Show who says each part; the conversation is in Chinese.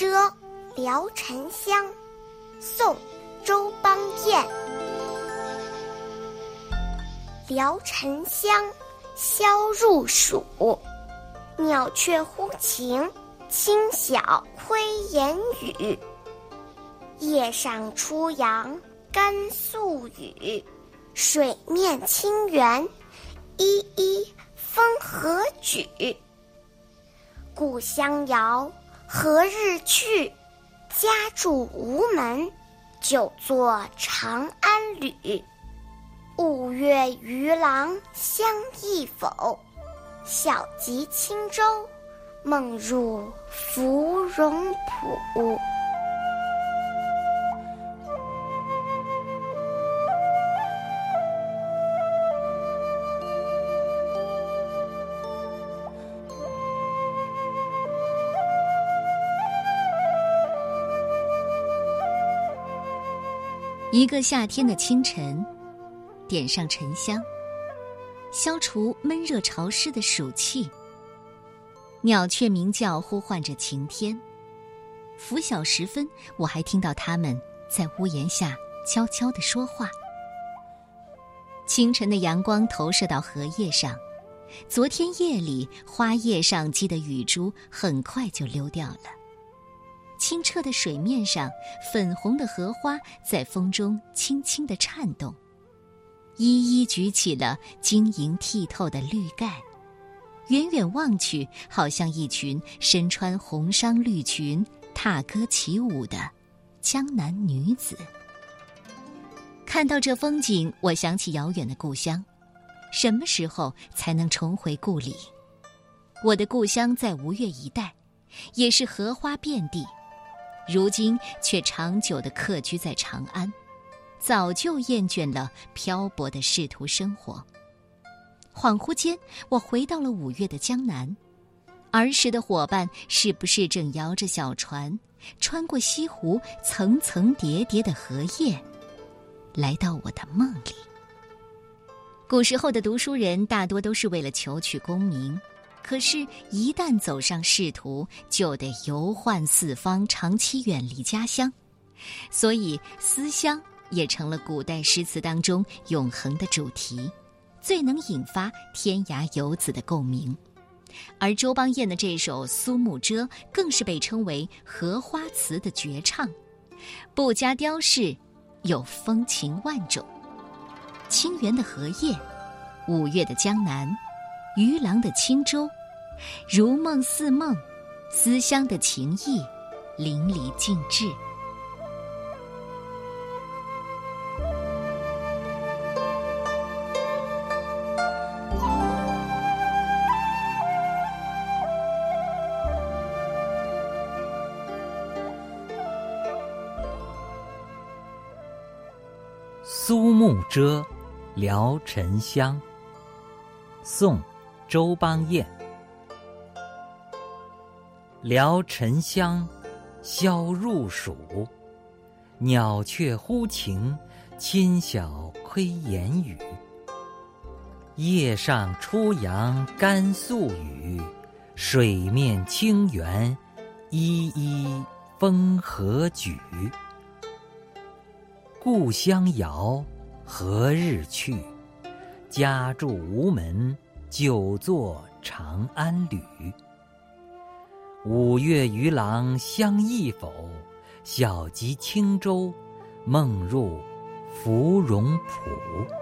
Speaker 1: 暮遮，聊沉香。宋·周邦彦。聊沉香，消入暑。鸟雀呼晴，清晓窥檐宇。叶上初阳甘肃雨，水面清圆，依依风和举。故乡遥，何日去？家住吴门，久作长安旅。五月渔郎相忆否？小楫轻舟，梦入芙蓉浦。
Speaker 2: 一个夏天的清晨，点上沉香，消除闷热潮湿的暑气。鸟雀鸣叫，呼唤着晴天。拂晓时分，我还听到它们在屋檐下悄悄地说话。清晨的阳光投射到荷叶上，昨天夜里花叶上积的雨珠很快就溜掉了。清澈的水面上，粉红的荷花在风中轻轻地颤动，一一举起了晶莹剔透的绿盖，远远望去，好像一群身穿红裳绿裙、踏歌起舞的江南女子。看到这风景，我想起遥远的故乡，什么时候才能重回故里？我的故乡在吴越一带，也是荷花遍地。如今却长久的客居在长安，早就厌倦了漂泊的仕途生活。恍惚间，我回到了五月的江南，儿时的伙伴是不是正摇着小船，穿过西湖层层叠叠的荷叶，来到我的梦里？古时候的读书人大多都是为了求取功名。可是，一旦走上仕途，就得游宦四方，长期远离家乡，所以思乡也成了古代诗词当中永恒的主题，最能引发天涯游子的共鸣。而周邦彦的这首《苏幕遮》更是被称为荷花词的绝唱，不加雕饰，有风情万种。清源的荷叶，五月的江南。渔郎的轻舟，如梦似梦，思乡的情意淋漓尽致。
Speaker 3: 苏幕遮，聊沉香。宋。周邦彦，聊沉香，消入暑。鸟雀呼晴，侵晓窥檐语。夜上初阳甘肃雨，水面清圆，依依风和举。故乡遥，何日去？家住吴门。久作长安旅。五月渔郎相忆否？小楫轻舟，梦入芙蓉浦。